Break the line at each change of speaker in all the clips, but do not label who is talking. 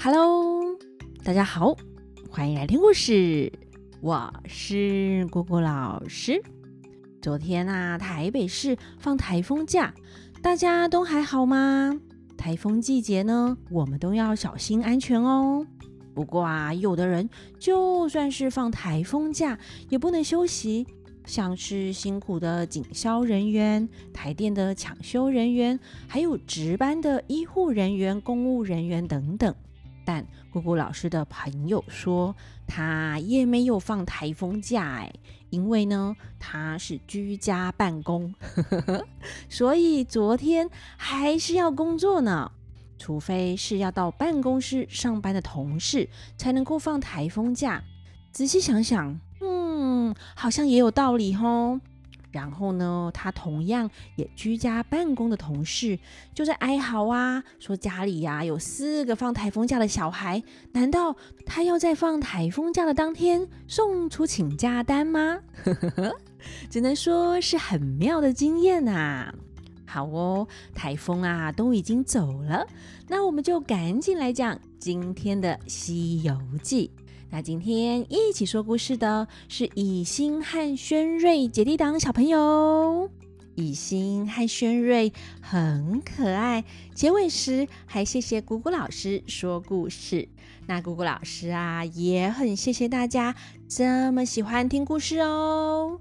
Hello，大家好，欢迎来听故事。我是姑姑老师。昨天啊，台北市放台风假，大家都还好吗？台风季节呢，我们都要小心安全哦。不过啊，有的人就算是放台风假，也不能休息，像是辛苦的警消人员、台电的抢修人员，还有值班的医护人员、公务人员等等。但姑姑老师的朋友说，他也没有放台风假哎，因为呢，他是居家办公，所以昨天还是要工作呢。除非是要到办公室上班的同事，才能够放台风假。仔细想想，嗯，好像也有道理吼。然后呢，他同样也居家办公的同事就在哀嚎啊，说家里呀、有四个放台风假的小孩，难道他要在放台风假的当天送出请假单吗？只能说是很妙的经验呐、啊。好哦，台风啊都已经走了，那我们就赶紧来讲今天的《西游记》。那今天一起说故事的是以心和轩睿姐弟档小朋友。以心和轩睿很可爱，结尾时还谢谢姑姑老师说故事。那姑姑老师啊也很谢谢大家这么喜欢听故事哦。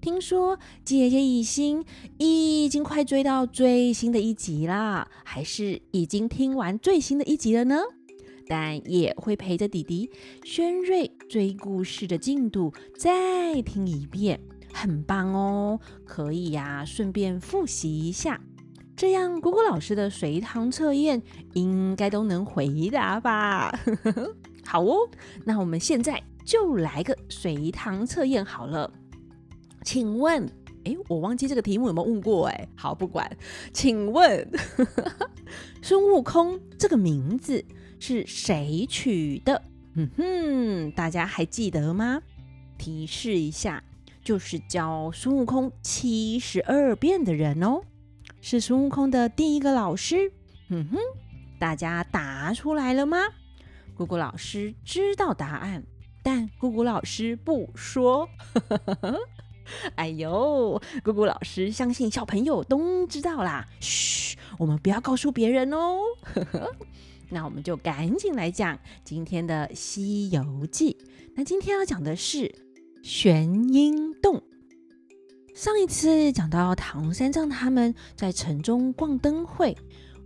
听说姐姐以心已经快追到最新的一集了，还是已经听完最新的一集了呢？但也会陪着弟弟轩睿追故事的进度再听一遍，很棒哦！可以呀，顺便复习一下，这样果果老师的随堂测验应该都能回答吧？好哦，那我们现在就来个随堂测验好了。请问，诶，我忘记这个题目有没有问过？诶，好，不管，请问 孙悟空这个名字，是谁取的？嗯哼，大家还记得吗？提示一下，就是教孙悟空七十二变的人哦，是孙悟空的第一个老师。嗯哼，大家答出来了吗？姑姑老师知道答案，但姑姑老师不说。哎呦，姑姑老师相信小朋友都知道啦。嘘，我们不要告诉别人哦。那我们就赶紧来讲今天的《西游记》。那今天要讲的是玄阴洞。上一次讲到唐三藏他们在城中逛灯会，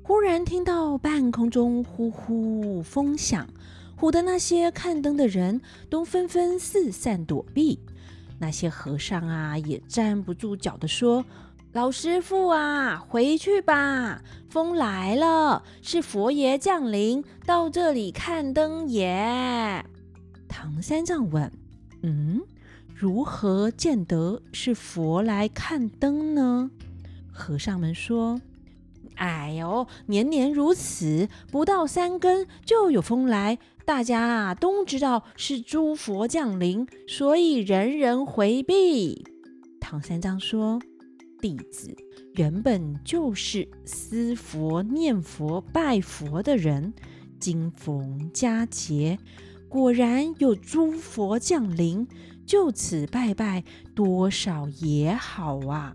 忽然听到半空中呼呼风响，唬得那些看灯的人都纷纷四散躲避。那些和尚啊，也站不住脚的说。老师傅啊，回去吧！风来了，是佛爷降临到这里看灯耶。唐三藏问：“嗯，如何见得是佛来看灯呢？”和尚们说：“哎呦，年年如此，不到三更就有风来，大家啊都知道是诸佛降临，所以人人回避。”唐三藏说。弟子原本就是思佛、念佛、拜佛的人，今逢佳节，果然有诸佛降临，就此拜拜，多少也好啊！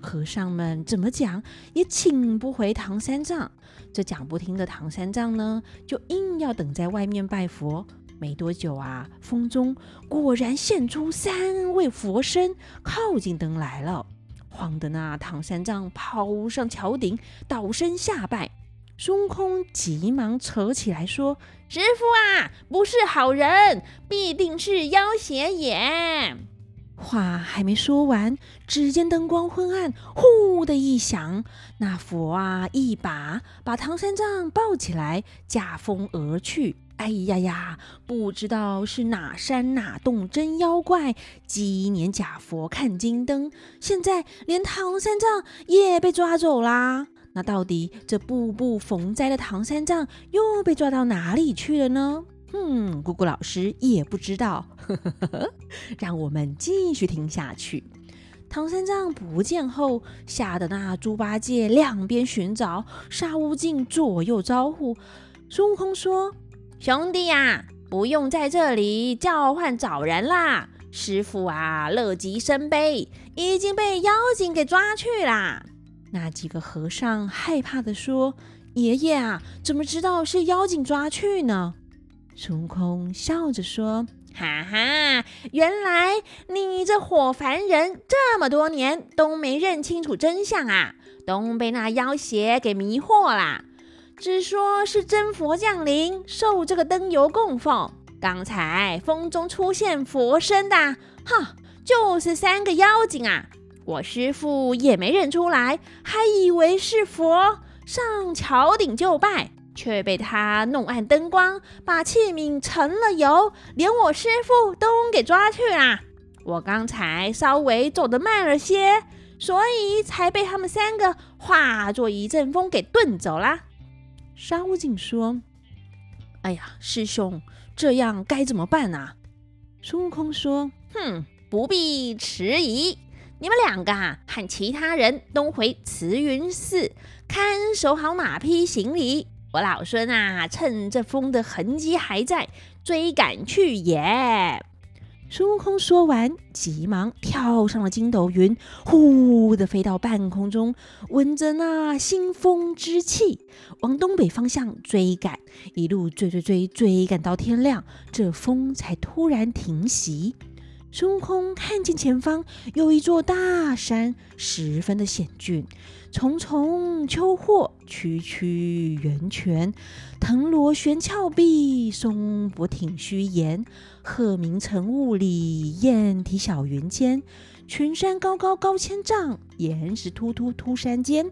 和尚们怎么讲也请不回唐三藏，这讲不听的唐三藏呢，就硬要等在外面拜佛。没多久啊，风中果然现出三位佛身，靠近灯来了。慌的那唐三藏跑上桥顶，倒身下拜。孙悟空急忙扯起来说：“师傅啊，不是好人，必定是妖邪也。”话还没说完，只见灯光昏暗，呼的一响，那佛啊一把把唐三藏抱起来，驾风而去。哎呀呀！不知道是哪山哪洞真妖怪，积年假佛看金灯，现在连唐三藏也被抓走啦。那到底这步步逢灾的唐三藏又被抓到哪里去了呢？嗯，姑姑老师也不知道。呵呵呵，让我们继续听下去。唐三藏不见后，吓得那猪八戒两边寻找，沙悟净左右招呼。孙悟空说。兄弟呀，不用在这里叫唤找人啦！师傅啊，乐极生悲，已经被妖精给抓去啦。”那几个和尚害怕地说：“爷爷啊，怎么知道是妖精抓去呢？”孙悟空笑着说：“哈哈，原来你这火凡人这么多年都没认清楚真相啊，都被那妖邪给迷惑啦。只说是真佛降临，受这个灯油供奉。刚才风中出现佛身的，哈，就是三个妖精啊。”我师父也没认出来，还以为是佛，上桥顶就拜，却被他弄暗灯光，把器皿盛了油，连我师父都给抓去了。我刚才稍微走得慢了些，所以才被他们三个化作一阵风给遁走了。沙悟净说：“哎呀，师兄，这样该怎么办啊？”孙悟空说：“哼，不必迟疑。”你们两个啊，和其他人都回慈云寺看守好马匹行李。我老孙啊，趁这风的痕迹还在，追赶去也。孙悟空说完，急忙跳上了筋斗云，呼的飞到半空中，闻着那腥风之气，往东北方向追赶，一路追追追追赶到天亮，这风才突然停息。孙悟空看见前方有一座大山，十分的险峻，重重丘壑，曲曲源泉，藤萝悬峭壁，松柏挺虚岩，鹤鸣晨雾里，雁啼小云间。群山高高高千丈，岩石突突凸山间。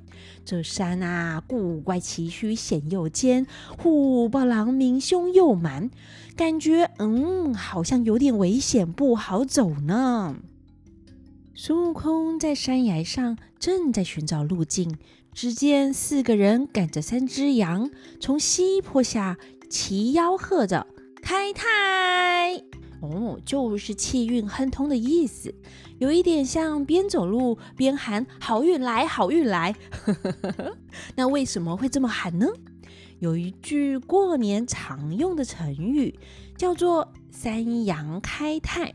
这山啊，古怪崎岖险又尖，虎豹狼鸣凶又蛮，感觉嗯，好像有点危险，不好走呢。孙悟空在山崖上正在寻找路径，只见四个人赶着三只羊，从西坡下齐吆喝着：“开泰！”哦，就是气运亨通的意思，有一点像边走路边喊“好运来，好运来”。那为什么会这么喊呢？有一句过年常用的成语，叫做“三阳开泰”。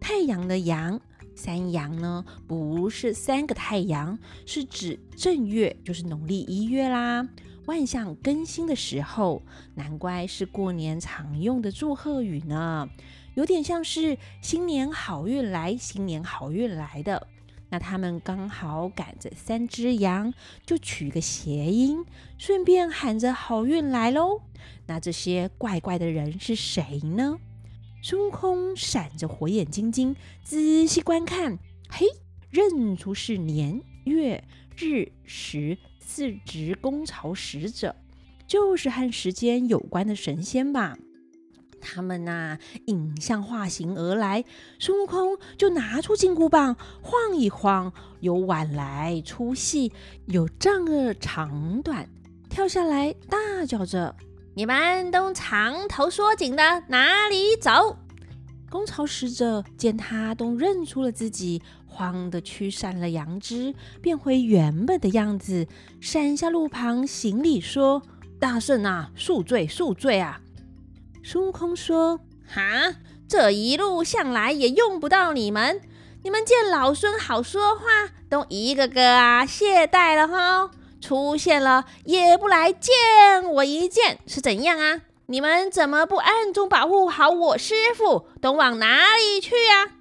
太阳的阳，三阳呢，不是三个太阳，是指正月，就是农历一月啦。万象更新的时候，难怪是过年常用的祝贺语呢。有点像是新年好运来，新年好运来的。那他们刚好赶着三只羊，就取个谐音，顺便喊着好运来喽。那这些怪怪的人是谁呢？孙悟空闪着火眼金睛，仔细观看，嘿，认出是年月日时四职公朝使者，就是和时间有关的神仙吧。他们呐、啊，影像化形而来，孙悟空就拿出金箍棒晃一晃，有晚来粗细，有丈二长短，跳下来大叫着：“你们都长头缩颈的，哪里走？”公曹使者见他都认出了自己，慌的驱散了羊只，变回原本的样子，闪下路旁行礼说：“大圣啊，恕罪恕罪啊！”孙悟空说：“哈，这一路向来也用不到你们，你们见老孙好说话，都一个个啊懈怠了哈。出现了也不来见我一见，是怎样啊？你们怎么不暗中保护好我师傅？都往哪里去啊？”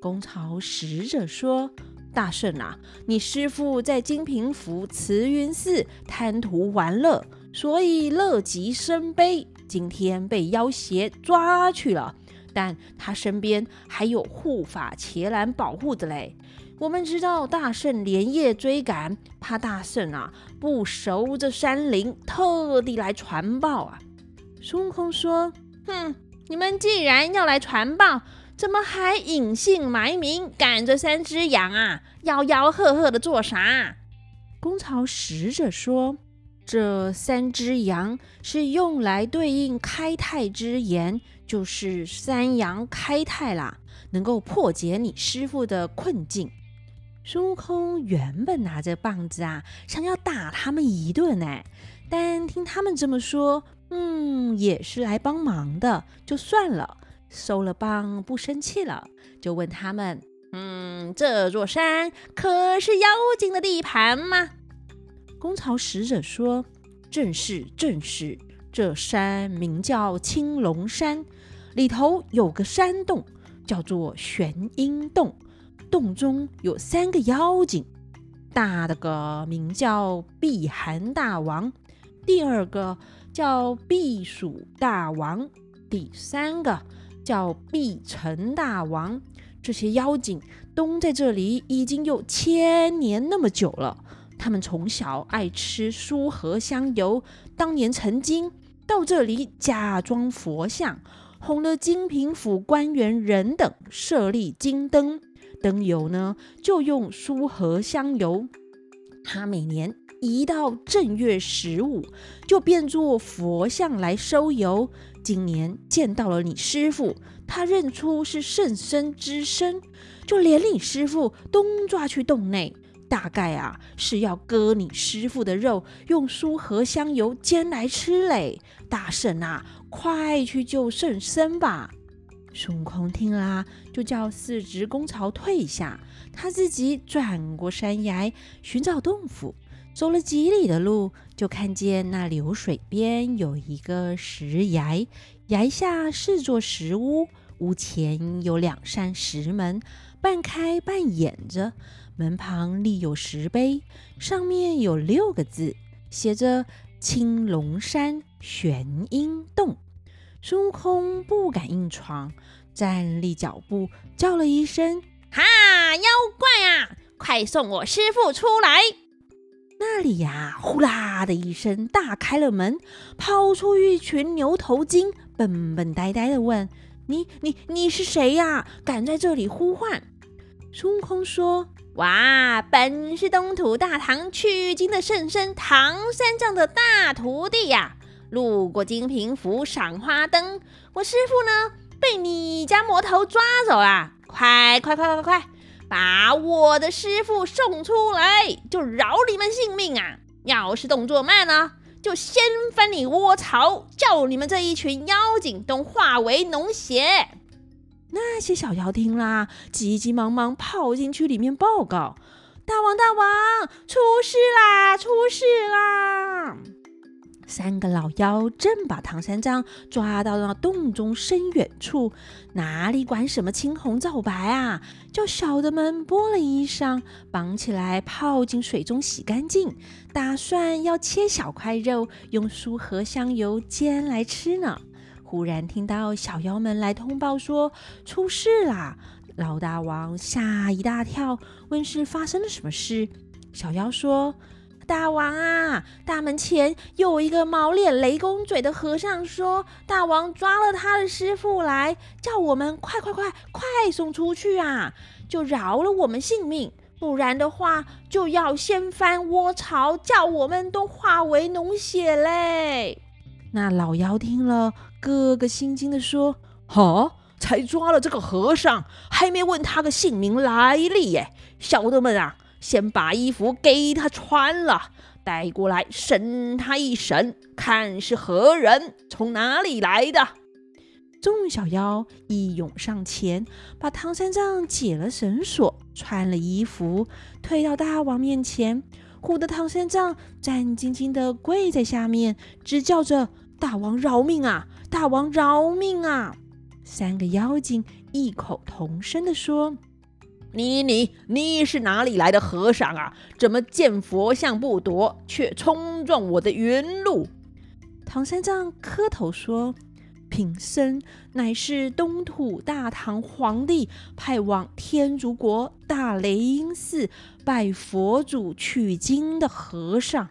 公曹使者说：“大圣啊，你师傅在金平府慈云寺贪图玩乐，所以乐极生悲。”今天被妖邪抓去了，但他身边还有护法伽蓝保护着嘞。我们知道大圣连夜追赶，怕大圣啊不熟这山林，特地来传报啊。孙悟空说：“哼，你们既然要来传报，怎么还隐姓埋名赶着三只羊啊？吆吆喝喝的做啥？”公曹使者说。这三只羊是用来对应开泰之言，就是三羊开泰啦，能够破解你师傅的困境。孙悟空原本拿着棒子啊，想要打他们一顿呢，但听他们这么说，嗯，也是来帮忙的，就算了，收了棒不生气了，就问他们：“嗯，这座山可是妖精的地盘吗？”公曹使者说：“正是，正是。这山名叫青龙山，里头有个山洞，叫做玄阴洞。”洞中有三个妖精，大的个名叫避寒大王，第二个叫避暑大王，第三个叫避尘大王。这些妖精都在这里已经有千年那么久了。他们从小爱吃酥和香油，当年曾经到这里假装佛像，哄了金平府官员人等设立金灯。灯油呢，就用酥和香油。他每年一到正月十五，就变作佛像来收油。今年见到了你师傅，他认出是圣僧之身，就连你师傅都抓去洞内。大概啊，是要割你师父的肉，用酥和香油煎来吃嘞。大圣啊，快去救圣僧吧！孙悟空听了，就叫四只公曹退下，他自己转过山崖寻找洞府。走了几里的路，就看见那流水边有一个石崖，崖下是座石屋，屋前有两扇石门，半开半掩着。门旁立有石碑，上面有六个字，写着“青龙山玄阴洞”。孙悟空不敢硬闯，站立脚步，叫了一声：“哈，妖怪啊，快送我师傅出来！”那里呀，呼啦的一声，大开了门，跑出一群牛头精，笨笨呆呆的问：“你、你、你是谁呀？敢在这里呼唤？”孙悟空说：“哇，本是东土大唐取经的圣僧唐三藏的大徒弟呀。”路过金平府赏花灯，我师傅呢，被你家魔头抓走了，快快快快快，把我的师傅送出来，就饶你们性命啊！要是动作慢呢，就掀翻你窝巢，叫你们这一群妖精都化为脓血。那些小妖听啦，急急忙忙跑进去里面报告：大王大王，出事啦，出事啦！三个老妖正把唐三藏抓到那洞中深远处，哪里管什么青红皂白啊？叫小的们剥了衣裳，绑起来泡进水中洗干净，打算要切小块肉，用酥和香油煎来吃呢。忽然听到小妖们来通报说出事啦！老大王吓一大跳，问是发生了什么事。小妖说。大王啊，大门前有一个毛脸雷公嘴的和尚说，大王抓了他的师傅来，叫我们快快快快送出去啊，就饶了我们性命，不然的话就要掀翻窝巢，叫我们都化为脓血嘞。那老妖听了，个个心惊的说：“哈，才抓了这个和尚，还没问他个姓名来历耶，小的们啊。”先把衣服给他穿了，带过来审他一审，看是何人，从哪里来的。众小妖一拥上前，把唐三藏解了绳索，穿了衣服，推到大王面前，唬得唐三藏战兢兢地跪在下面，直叫着：“大王饶命啊！大王饶命啊！”三个妖精异口同声地说。你你你是哪里来的和尚啊？怎么见佛像不躲，却冲撞我的云路？唐三藏磕头说：“贫僧乃是东土大唐皇帝派往天竺国大雷音寺拜佛祖取经的和尚，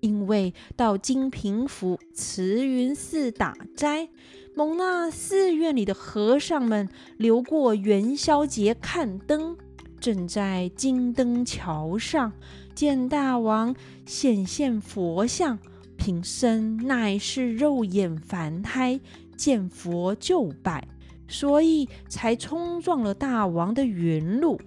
因为到金平府慈云寺打斋，蒙那寺院里的和尚们留过元宵节看灯。”正在金灯桥上见大王显现佛像，贫僧乃是肉眼凡胎，见佛就拜，所以才冲撞了大王的云路。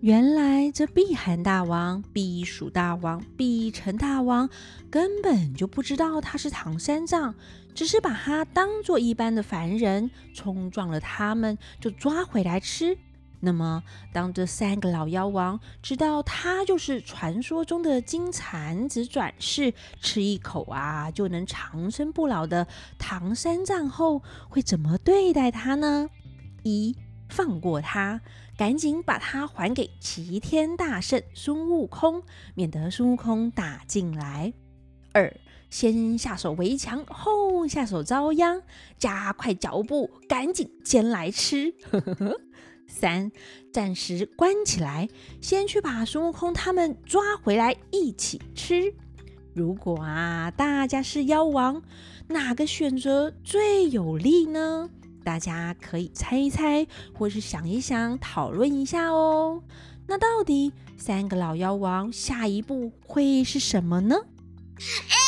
原来这狴犴大王、避暑大王、避尘大王根本就不知道他是唐三藏，只是把他当做一般的凡人，冲撞了他们就抓回来吃。那么，当这三个老妖王知道他就是传说中的金蝉子转世，吃一口啊就能长生不老的唐三藏后，会怎么对待他呢？一放过他，赶紧把他还给齐天大圣孙悟空，免得孙悟空打进来。二，先下手为强，后下手遭殃，加快脚步，赶紧煎来吃。三，暂时关起来，先去把孙悟空他们抓回来一起吃。如果啊，大家是妖王，哪个选择最有利呢？大家可以猜一猜，或是想一想，讨论一下哦。那到底三个老妖王下一步会是什么呢？